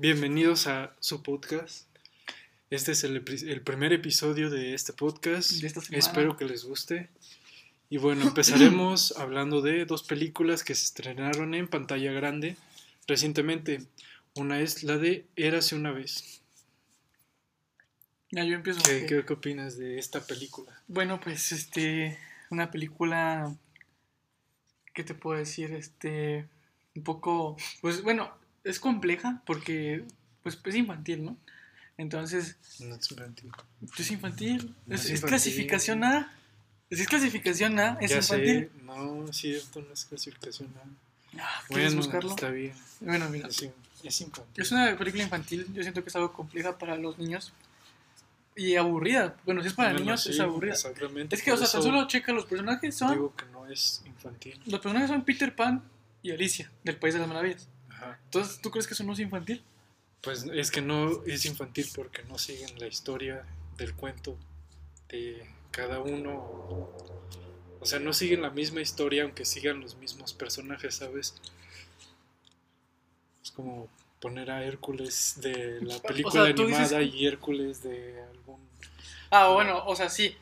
Bienvenidos a su podcast. Este es el, primer episodio de este podcast. De esta. Espero que les guste. Y bueno, empezaremos hablando de dos películas que se estrenaron en pantalla grande recientemente. Una es la de Érase una vez. Ya yo empiezo. ¿Qué, qué, qué opinas de esta película? Bueno, pues este, una película, ¿qué te puedo decir? Este, un poco, pues bueno, es compleja porque, pues es infantil, ¿no? Entonces, No es infantil. es infantil, No es, es es infantil. clasificación A, es clasificación A, es ya infantil. sé, no, es cierto, no es clasificación. A. Ah, ¿Quieres Bueno, buscarlo? está bien. Bueno, mira, Es, es infantil. es una película infantil, yo siento que es algo compleja para los niños y aburrida. Bueno, si es para Bueno, niños, sí, es aburrida. Exactamente. Es que, o sea, tan solo checa, los personajes son, Digo que no es infantil. los personajes son Peter Pan y Alicia, del País de las Maravillas. Ajá. Entonces, ¿tú crees que eso no es infantil? Pues es que no es infantil porque no siguen la historia del cuento de cada uno. O sea, no siguen la misma historia aunque sigan los mismos personajes, ¿sabes? Es como poner a Hércules de la O película sea, animada dices- y Hércules de algún... Ah, bueno, o sea, sí.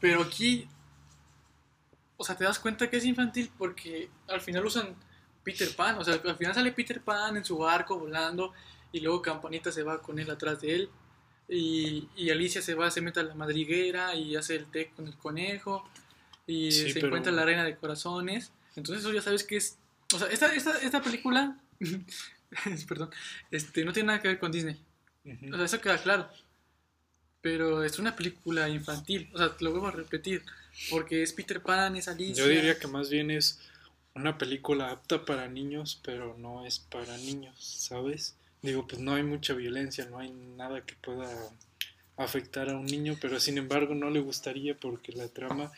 Pero aquí, o sea, te das cuenta que es infantil porque al final usan Peter Pan. O sea, al final sale Peter Pan en su barco volando y luego Campanita se va con él atrás de él. Y, y Alicia se va, se mete a la madriguera y hace el té con el conejo. Y Sí, se pero- encuentra la reina de corazones. Entonces eso ya sabes que es... O sea, esta, esta, esta película... perdón. Este, no tiene nada que ver con Disney. O sea, eso queda claro. Pero es una película infantil. O sea, te lo vuelvo a repetir. Porque es Peter Pan, es Alicia. Yo diría que más bien es una película apta para niños, pero no es para niños, ¿sabes? Digo, pues no hay mucha violencia, no hay nada que pueda afectar a un niño, pero sin embargo no le gustaría porque la trama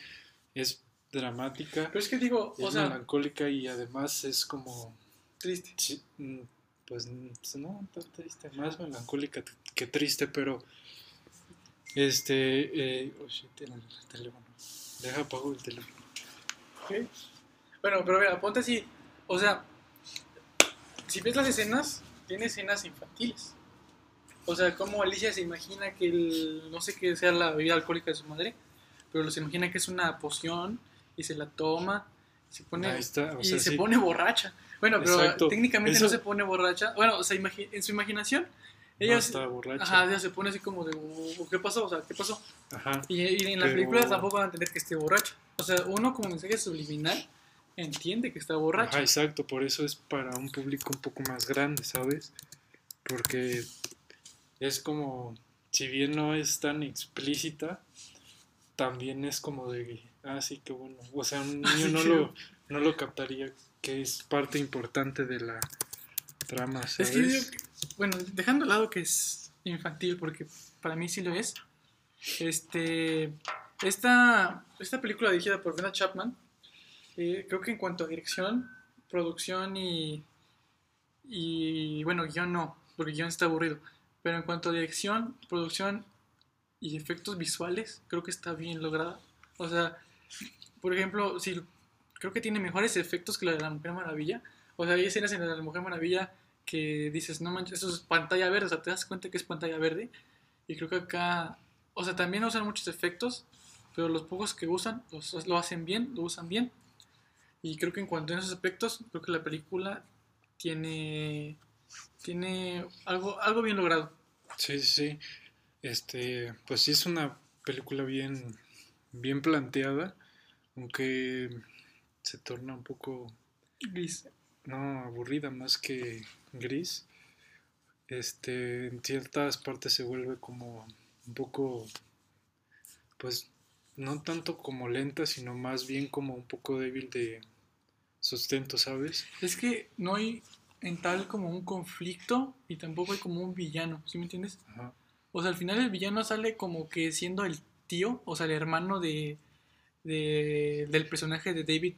es dramática, Pero es que digo, es o sea, melancólica y además es como, triste. mm, pues mm, no tan triste, más melancólica que triste, pero este, eh, oh, shit, el teléfono, deja apago el teléfono. ¿ok? Bueno, pero mira, ponte así. O sea, si ves las escenas, tiene escenas infantiles. O sea, como Alicia se imagina que el, no sé qué sea la bebida alcohólica de su madre, pero se imagina que es una poción y se la toma, se pone está, y sea, se sí. pone borracha. Bueno, pero Exacto. técnicamente Eso- no se pone borracha. Bueno, o sea, en su imaginación, no ella, está borracha. ajá, ella se pone así como de, "Uh, ¿qué pasó? O sea, ¿qué pasó? Ajá. Y, y en la Pero- película tampoco van a entender que esté borracha. O sea, uno como mensaje subliminal entiende que está borracha. Ajá, exacto, por eso es para un público un poco más grande, ¿sabes? Porque es como, si bien no es tan explícita, también es como de, ah, sí, qué bueno. O sea, un niño Sí, no lo, no lo captaría, que es parte importante de la trama, Es ¿sabes? que, yo- bueno, dejando de lado que es infantil, porque para mí sí lo es. Este, esta, esta película dirigida por Brenda Chapman, eh, creo que en cuanto a dirección, producción y, y bueno, guion no, porque guion está aburrido. Pero en cuanto a dirección, producción y efectos visuales, creo que está bien lograda. O sea, por ejemplo, si creo que tiene mejores efectos que la de la Mujer Maravilla. O sea, hay escenas en la de la Mujer Maravilla que dices, no manches, eso es pantalla verde, o sea, te das cuenta que es pantalla verde. Y creo que acá, o sea, también usan muchos efectos, pero los pocos que usan los- lo hacen bien, lo usan bien. Y creo que en cuanto a esos aspectos, creo que la película tiene, tiene algo, algo bien logrado. Sí, sí, sí. Este, pues sí es una película bien, bien planteada, aunque se torna un poco Gris. no aburrida más que gris este en ciertas partes se vuelve como un poco pues no tanto como lenta sino más bien como un poco débil de sustento sabes Es que no hay en tal como un conflicto y tampoco hay como un villano, ¿sí me entiendes? Ajá. O sea, al final el villano sale como que siendo el tío, o sea, el hermano de, de- del personaje de David.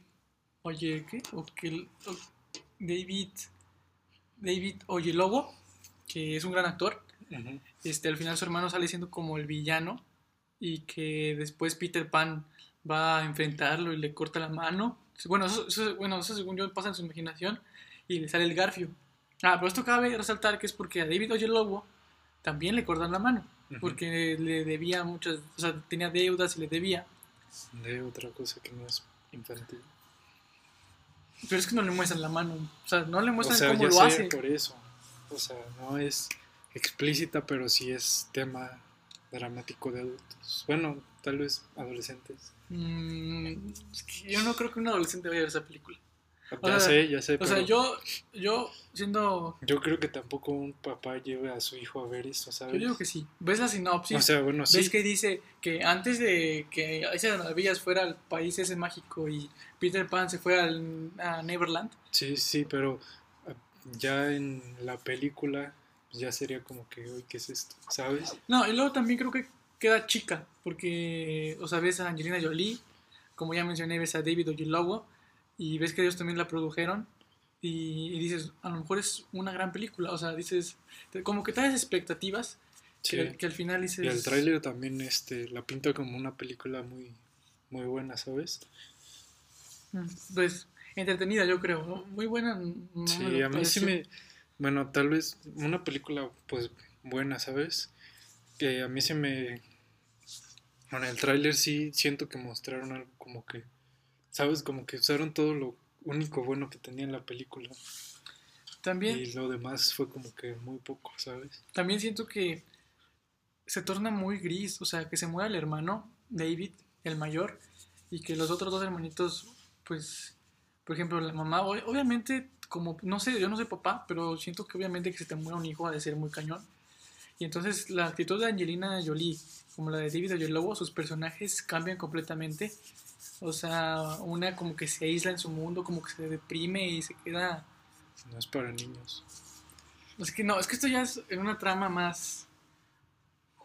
Oye, ¿qué? O que el- o- David. David Oyelowo, que es un gran actor. Este, al final su hermano sale siendo como el villano y que después Peter Pan va a enfrentarlo y le corta la mano. Bueno, eso, eso- bueno, eso según yo pasa en su imaginación y le sale el garfio. Ah, pero esto cabe resaltar que es porque a David Oyelowo también le cortan la mano. Porque le debía muchas, o sea, tenía deudas y le debía. De otra cosa que no es infantil. Pero es que no le muestran la mano. O sea, no le O muestran sea, cómo lo hace. por eso. O sea, no es explícita, pero sí es tema dramático de adultos. Bueno, tal vez adolescentes. Mm, yo no creo que un adolescente vaya a ver esa película. O Ya sea, sé, ya sé. O sea, yo, yo siendo... yo creo que tampoco un papá lleve a su hijo a ver esto, ¿sabes? Yo digo que sí. ¿Ves la sinopsis? o sea, bueno, sí. ¿Ves que dice que antes de que Alicia de las Maravillas fuera al país ese mágico y Peter Pan se fuera al, a Neverland? Sí, sí, pero ah, ya en la película ya sería como que, uy, ¿qué es esto? ¿Sabes? No, y luego también creo que queda chica, porque, o sea, ves a Angelina Jolie, como ya mencioné, ves a David Oyelowo, y ves que ellos también la produjeron, y, y dices, a lo mejor es una gran película, o sea, dices, como que traes expectativas, Sí. que, que al final dices... Y el tráiler también este, la pinta como una película muy, muy buena, ¿sabes? mm, Pues, entretenida, yo creo, ¿no? muy buena. no Sí, a mí sí me... Bueno, tal vez una película pues buena, ¿sabes? Que a mí se me... Bueno, el tráiler sí siento que mostraron algo como que... ¿Sabes? Como que usaron todo lo único bueno que tenía en la película. También, Y lo demás fue como que muy poco, ¿sabes? también siento que se torna muy gris, o sea, que se muera el hermano, David, el mayor, y que los otros dos hermanitos, pues, por ejemplo, la mamá, obviamente, como, no sé, yo no soy papá, pero siento que obviamente que se te muera un hijo ha de ser muy cañón. Y entonces la actitud de Angelina Jolie, como la de David Oyelowo, sus personajes cambian completamente. O sea, una como que se aísla en su mundo, como que se deprime y se queda No es para niños. Es que no, es que esto ya es en una trama más.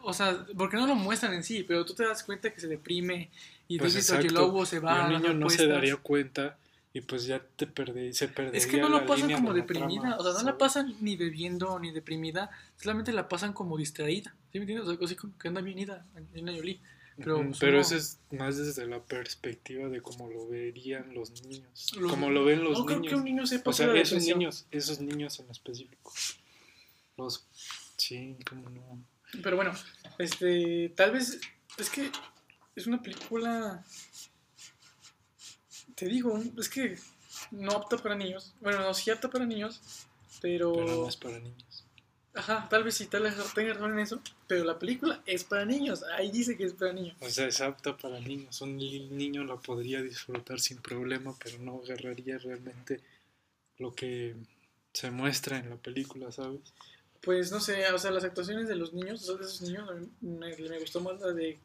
O sea, porque no lo muestran en sí, pero tú te das cuenta que se deprime y Pues David se Y va a un niño no se daría cuenta y pues ya te perdí, se perdería Es que no la lo pasan como de la deprimida, trama, o sea, no la ¿sabes? pasan ni bebiendo ni deprimida, solamente la pasan como distraída. ¿Sí me entiendes? O sea, así como que anda bien ida Angelina Jolie. Pero, pues, pero no. eso es más desde la perspectiva de cómo lo verían los niños. Los- como lo ven los no creo niños. que un niño sepa o sea, esos depresión. niños, esos niños en específico. Los sí, como no. Pero bueno, este, tal vez es que es una película, te digo, es que no apta para niños. Bueno, no, sí apta para niños, pero, Pero no es para niños. ajá, tal vez sí, tal vez tengas razón en eso, pero la película es para niños. Ahí dice que es para niños. O sea, es apta para niños. Un niño la podría disfrutar sin problema, pero no agarraría realmente lo que se muestra en la película, ¿sabes? Pues no sé, o sea, las actuaciones de los niños, de esos niños, me gustó más la de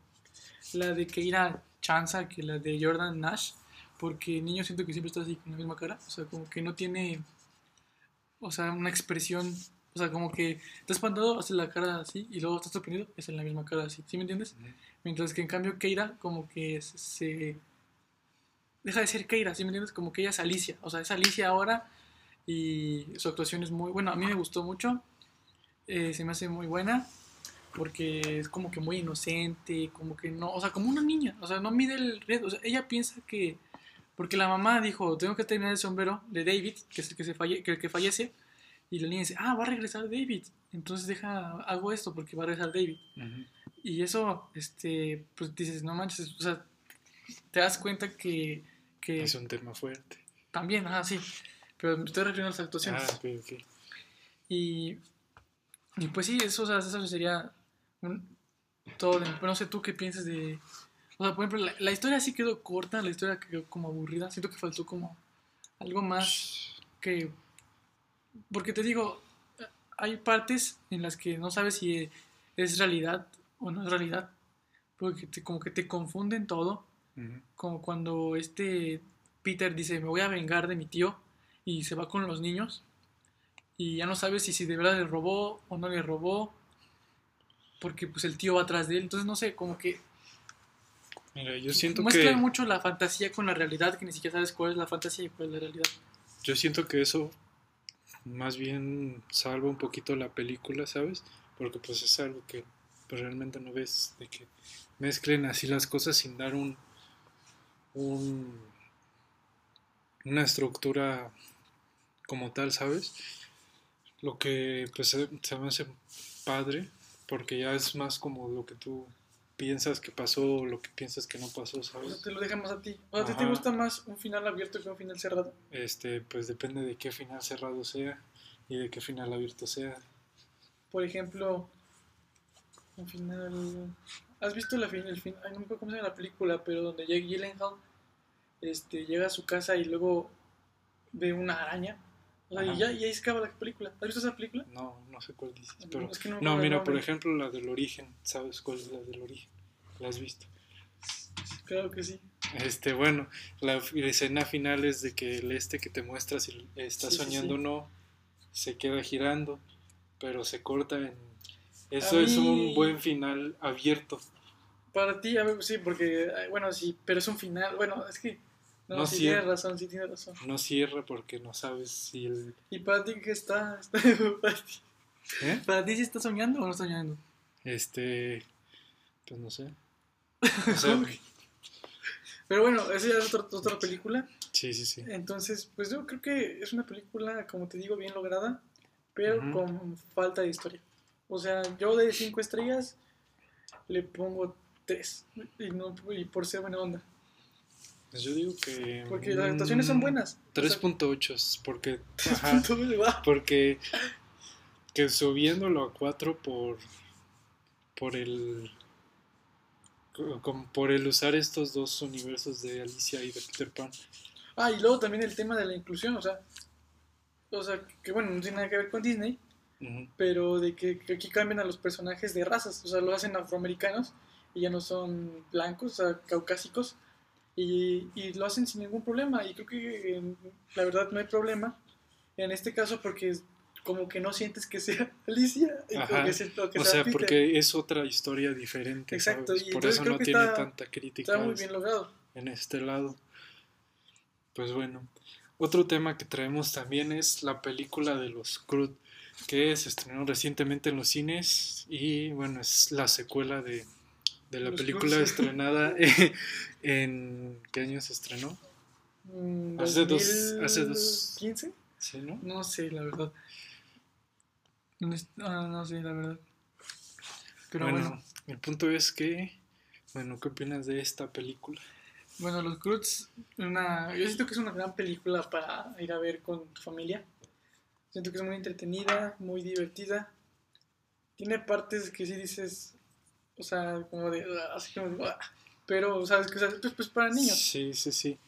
la de Keira Chanza que la de Jordan Nash, porque el niño siento que siempre está así con la misma cara, o sea, como que no tiene, o sea, una expresión, o sea, como que está espantado, hace la cara así, y luego está sorprendido, es en la misma cara así, ¿sí me entiendes? Mientras que en cambio Keira como que se, se- deja de ser Keira, ¿sí me entiendes? Como que ella es Alicia, o sea, es Alicia ahora y su actuación es muy, bueno, a mí me gustó mucho, eh, se me hace muy buena porque es como que muy inocente, como que no, o sea, como una niña, o sea, no mide el riesgo, o sea, ella piensa que, porque la mamá dijo, tengo que terminar el sombrero de David, que es el que, se falle, que, el que fallece, y la niña dice, ah, va a regresar David, entonces deja, hago esto porque va a regresar David. Ujú. Y eso, este, pues dices, no manches, o sea, te das cuenta que, que Es un tema fuerte. también, ah, sí, pero me estoy refiriendo a las actuaciones. Ah, ok, ok. Y, y pues sí, eso, o sea, eso sería un- todo. de- no sé tú qué piensas de... O sea, por ejemplo, la, la historia sí quedó corta, la historia quedó como aburrida. Siento que faltó como algo más que... Porque te digo, hay partes en las que no sabes si es realidad o no es realidad. Porque te- como que te confunden todo. Como cuando este Peter dice, me voy a vengar de mi tío y se va con los niños y ya no sabes si, si de verdad le robó o no le robó porque pues el tío va atrás de él. Entonces no sé, como que Mira, yo siento muestra que mucho la fantasía con la realidad que ni siquiera sabes cuál es la fantasía y cuál es la realidad. yo siento que eso más bien salva un poquito la película, ¿sabes? Porque pues es algo que pues, realmente no ves de que mezclen así las cosas sin dar un un una estructura como tal, ¿sabes? Lo que pues se, se me hace padre, porque ya es más como lo que tú piensas que pasó lo que piensas que no pasó, ¿sabes? te lo dejamos a ti. O sea, ¿a ti te gusta más un final abierto que un final cerrado? Este, pues depende de qué final cerrado sea y de qué final abierto sea. Por ejemplo, un final... ¿Has visto la fin, el fin, ay, no me acuerdo cómo se llama la película, pero donde Jake Gyllenhaal este, llega a su casa y luego ve una araña? O y ya, y ahí se acaba la película. ¿Has visto esa película? No, no sé cuál dices, pero es que no no, mira, por ejemplo, la del origen, ¿sabes cuál es la del origen? ¿La has visto? Claro que sí. Este, bueno, la escena final es de que el este que te muestra si está Sí, sí, soñando o sí. no, se queda girando, pero se corta en... Eso A es un mí- buen final abierto. Para ti, sí, porque, ay, bueno, sí, pero es un final. Bueno, es que. No, No, sí, sí. tienes razón, sí, tienes razón. No cierra porque no sabes si el... ¿Y para ti qué está? está- para, ti, ¿eh? ¿Para ti sí está soñando o no está soñando? Este... Pues no sé. O sea, Pero bueno, esa ya es otra, otra película. sí, sí, sí. Entonces, pues yo creo que es una película, como te digo, bien lograda, pero con falta de historia. O sea, yo de 5 estrellas le pongo 3. Y, no, y por ser buena onda. Pues yo digo que... Porque las actuaciones son mm, buenas. O sea, 3.8 porque... Ajá, porque que subiéndolo a 4 por por el co- como por el usar estos dos universos de Alicia y de Peter Pan. Ah, y luego también el tema de la inclusión, o sea, o sea, que bueno, no tiene nada que ver con Disney, pero de que, que aquí cambian a los personajes de razas, o sea, lo hacen afroamericanos y ya no son blancos, o sea, caucásicos, y, y lo hacen sin ningún problema, y creo que eh, la verdad no hay problema en este caso porque como que no sientes que sea Alicia, y como que siento que o sea Peter. porque es otra historia diferente Exacto, ¿sabes? y por eso no tiene está- tanta crítica Está muy bien logrado. en este lado pues bueno otro tema que traemos también es la película de los Crud que se estrenó recientemente en los cines y bueno es la secuela de, de la Los película estrenada en ¿qué año se estrenó? Mm, Hace dos- hace dos- ¿2015? ¿Sí, no? No sé, la verdad. No, ah, no sé, la verdad. Pero bueno, bueno, el punto es que, bueno, ¿qué opinas de esta película? bueno, Los Croods, una, yo siento que es una gran película para ir a ver con tu familia. Siento que es muy entretenida, muy divertida. Tiene partes que sí dices, o sea, como de, ah, así como de, ah, pero, ¿sabes? O sea, pues, pues para niños. Sí, sí, sí.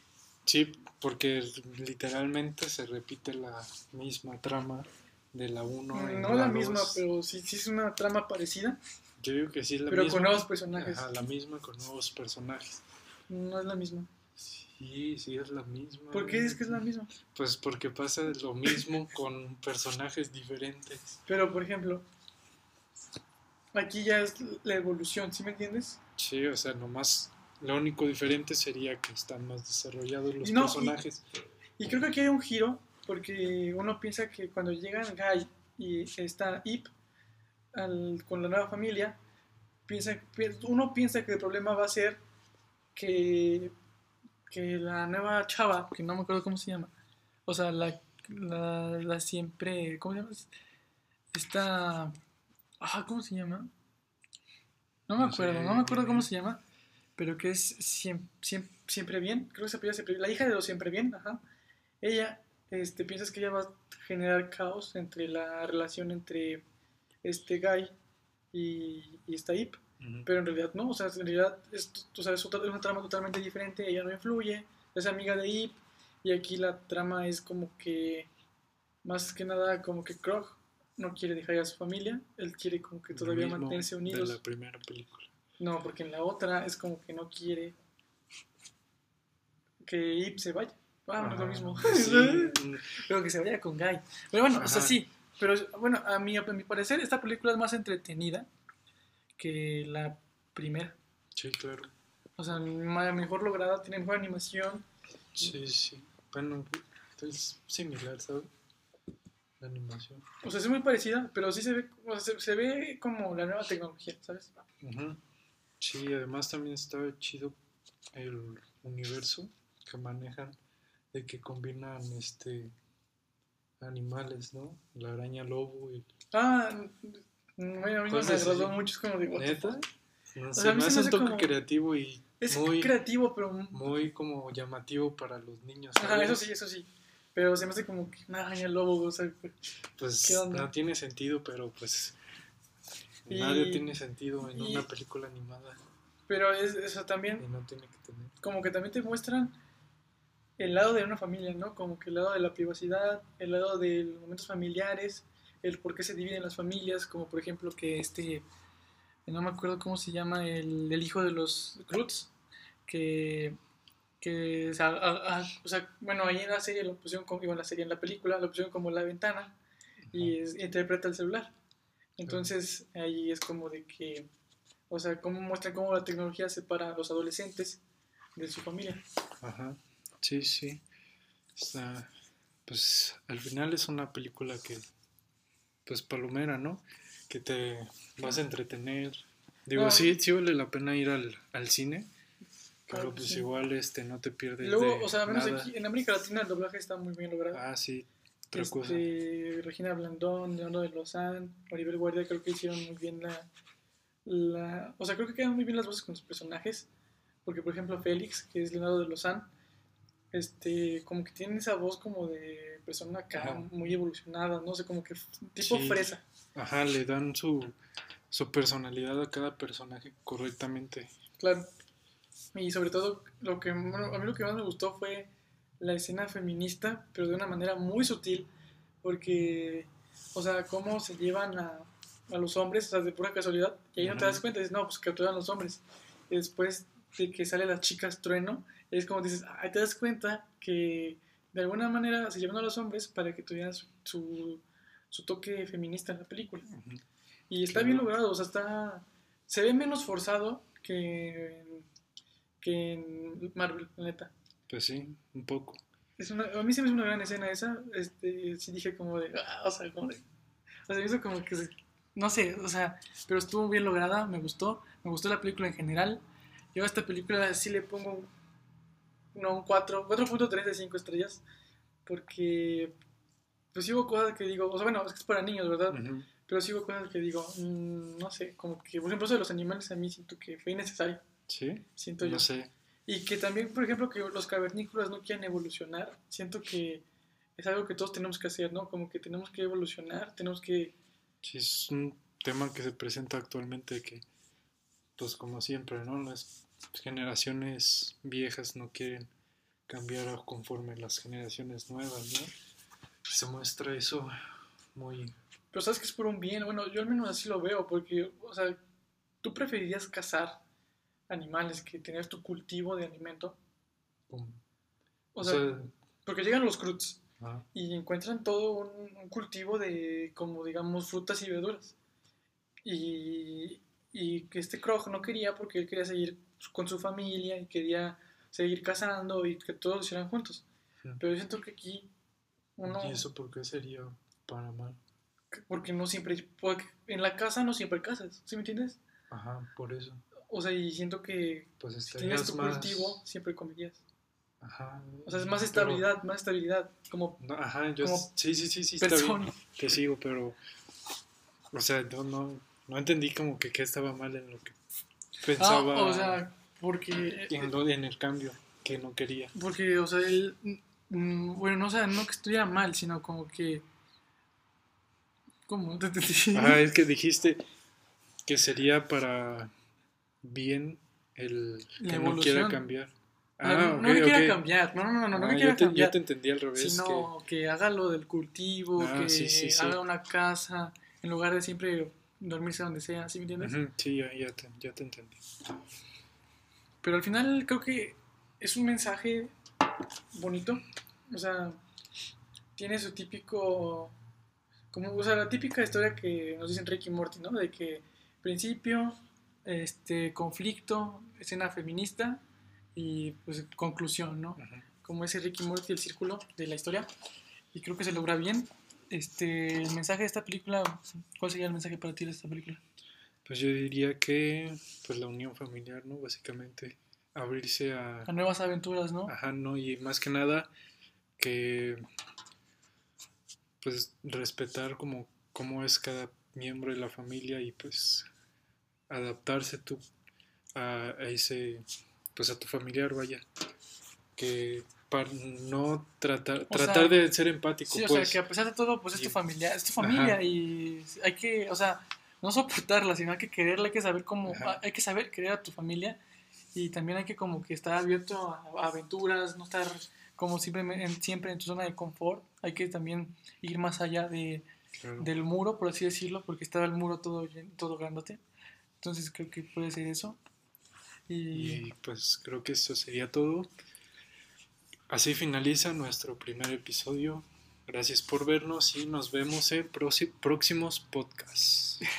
Sí, porque literalmente se repite la misma trama de la 1 Mm, No la misma, pero sí, sí es una trama parecida, Yo digo que sí es la pero misma. con nuevos personajes. Ajá, la misma con nuevos personajes. No es la misma. Sí, sí es la misma. ¿Por qué dices que es la misma? Pues porque pasa lo mismo con personajes diferentes. Pero, por ejemplo, aquí ya es la evolución, ¿sí me entiendes? Sí, o sea, nomás lo único diferente sería que están más desarrollados los no, y- personajes. Y creo que aquí hay un giro, porque uno piensa que cuando llegan Guy y está Ip al- con la nueva familia, piensa, pi- uno piensa que el problema va a ser que, que la nueva chava, que no me acuerdo cómo se llama, o sea, la, la, la siempre, ¿cómo se llama? Esta, ah, ¿cómo se llama? No me No sé. acuerdo, no me acuerdo cómo se llama, pero que es siempre, siempre, siempre bien, creo que se apellida siempre bien, la hija de los siempre bien, ajá. Ella, este, piensas que ella va a generar caos entre la relación entre este Guy y, y esta Ip, Ujú. pero en realidad no, o sea, en realidad es, o sea, es una trama totalmente diferente, ella no influye, es amiga de Ip, y aquí la trama es como que, más que nada, como que Krog no quiere dejar a su familia, él quiere como que todavía mantenerse De unidos. la primera película. No, porque en la otra es como que no quiere que Ip se vaya. Ah, no es lo mismo. sí, Pero que se vaya con Guy. Pero bueno, o sea, sí. Pero bueno, a mi, a mi parecer, esta película es más entretenida que la primera. sí, claro. O sea, mejor lograda, tiene mejor animación. Sí, sí. Bueno, es similar, ¿sabes? La animación. O sea, es muy parecida, pero sí se ve, o sea, se, se ve como la nueva tecnología, ¿sabes? Ujú. Sí, además también está chido el universo que manejan, de que combinan este animales, ¿no? La araña lobo y... Ah, bueno, a mí no me agradó mucho, es como digo, ¿Neta? No O sea, me hace un toque como- creativo y es muy, creativo, pero... muy como llamativo para los niños. Ajá, eso sí, eso sí. Pero se me hace como que una araña lobo, o sea, Pues ¿Qué onda? no tiene sentido, pero pues Y- nadie tiene sentido en y- una película animada pero es, eso y también, no tiene que tener. como que también te muestran el lado de una familia, ¿no? Como que el lado de la privacidad, el lado de los momentos familiares, el por qué se dividen las familias, como por ejemplo que este, no me acuerdo cómo se llama, el, el hijo de los Cruz, que, que o sea, a- a- o sea, bueno, ahí en la serie lo pusieron como, digo, en la serie, en la película lo pusieron como la ventana y es- interpreta el celular. Entonces ahí es como de que, o sea, cómo muestran cómo la tecnología separa a los adolescentes de su familia. Ajá, sí, sí. Está, pues al final es una película que, pues palomera, ¿no? Que te vas a entretener. Digo, Ah. sí, sí vale la pena ir al, al cine, pero pues sí. igual este no te pierdes luego, de o sea, al menos nada. aquí en América Latina el doblaje está muy bien logrado. Ah, sí, otra cosa. Este, Regina Blandón, Leonardo de Lozán, Maribel Guardia, creo que hicieron muy bien la, la... O sea, creo que quedan muy bien las voces con los personajes. Porque, por ejemplo, Félix, que es Leonardo de Lozán, este, como que tiene esa voz como de persona acá Ajá. muy evolucionada, no sé, como que tipo Sí. fresa. Ajá, le dan su, su personalidad a cada personaje correctamente. Claro. Y sobre todo, lo que, bueno, a mí lo que más me gustó fue la escena feminista, pero de una manera muy sutil, porque, o sea, cómo se llevan a, a los hombres, o sea, de pura casualidad, y ahí no te das cuenta, dices, no, pues capturan los hombres. Y después de que sale las chicas trueno, es como dices, ahí te das cuenta que de alguna manera se llevan a los hombres para que tuvieran su, su, su toque feminista en la película. Y está Claro. bien logrado, o sea, está. Se ve menos forzado que en, que en Marvel, la neta. Pues sí, un poco. Es una, a mí se me hizo una gran escena esa. Este, sí dije como de. ah, o sea, como de. O sea, me hizo como que. No sé, o sea, pero estuvo bien lograda, me gustó. Me gustó la película en general. Yo a esta película sí le pongo. No, un 4, 4.3 de 5 estrellas. Porque. Pues sí hubo cosas que digo. O sea, bueno, es que es para niños, ¿verdad? Ujú. Pero sí hubo cosas que digo, mm, no sé, como que, por ejemplo, eso de los animales a mí siento que fue innecesario, Sí, siento yo. no sé. Y que también, por ejemplo, que los cavernícolas no quieran evolucionar, siento que es algo que todos tenemos que hacer, ¿no? Como que tenemos que evolucionar, tenemos que... Sí, es un tema que se presenta actualmente que, pues como siempre, ¿no? Las generaciones viejas no quieren cambiar conforme las generaciones nuevas, ¿no? Se muestra eso muy... Pero sabes que es por un bien, bueno, yo al menos así lo veo, porque, o sea, tú preferirías cazar animales que tener tu cultivo de alimento. como- O sea, porque llegan los Cruz ah, y encuentran todo un, un cultivo de, como digamos, frutas y verduras. Y, y que este Krog no quería porque él quería seguir con su familia y quería seguir cazando y que todos lo hicieran juntos. Sí. Pero yo siento que aquí uno, ¿Y eso por qué sería para mal? porque no siempre, porque en la casa no siempre cazas, ¿sí me entiendes? Ajá, por eso. O sea, y siento que Pues si tienes tu más... cultivo, siempre comerías. Ajá. O sea, es más pero- estabilidad, más estabilidad, como No, ajá, yo como sí, sí, sí, sí, está bien. Te sigo, pero. O sea, no, no, no entendí como que qué estaba mal en lo que Ah, pensaba. o sea, porque en, lo- en el cambio que no quería. Porque, o sea, él, mm, bueno, no, o sea, no que estuviera mal, sino como que... ¿Cómo? Ah, es que dijiste que sería para bien el La que no quiera cambiar. Ah, no, no ok, que quiera ok. cambiar, no, no, no, no, no Ah, que yo quiera te, yo cambiar, te entendí al revés. sino que... haga lo del cultivo, Ah, que sí, sí, sí. haga una casa, en lugar de siempre dormirse donde sea, ¿sí me que. entiendes? Ujú, sí, ya, ya, te, ya te entendí. Pero al final creo que es un mensaje bonito, o sea, tiene su típico, como, o sea, la típica historia que nos dicen Ricky y Morty, ¿no? De que principio, este, conflicto, escena feminista y pues conclusión, ¿no? Como ese Ricky Morty, el círculo de la historia. Y creo que se logra bien. Este, el mensaje de esta película, ¿cuál sería el mensaje para ti de esta película? Pues yo diría que pues la unión familiar, ¿no? Básicamente abrirse a, A nuevas aventuras, ¿no? Ajá, no, y más que nada que pues respetar como cómo es cada miembro de la familia y pues adaptarse tú a, a ese pues a tu familiar vaya que para no tratar O tratar sea, de ser empático Sí, o pues sea, que a pesar de todo, pues es tu familia, es tu familia Ajá. y hay que, o sea, no soportarla, sino hay que quererla, hay que saber cómo, Ajá. hay que saber querer a tu familia y también hay que como que estar abierto a, aventuras, no estar como simplemente en- siempre en tu zona de confort, hay que también ir más allá de, claro. del muro, por así decirlo, porque estaba el muro todo, todo grandote, entonces creo que puede ser eso. Y, Y pues creo que eso sería todo. Así finaliza nuestro primer episodio. Gracias por vernos y nos vemos en próximos podcasts.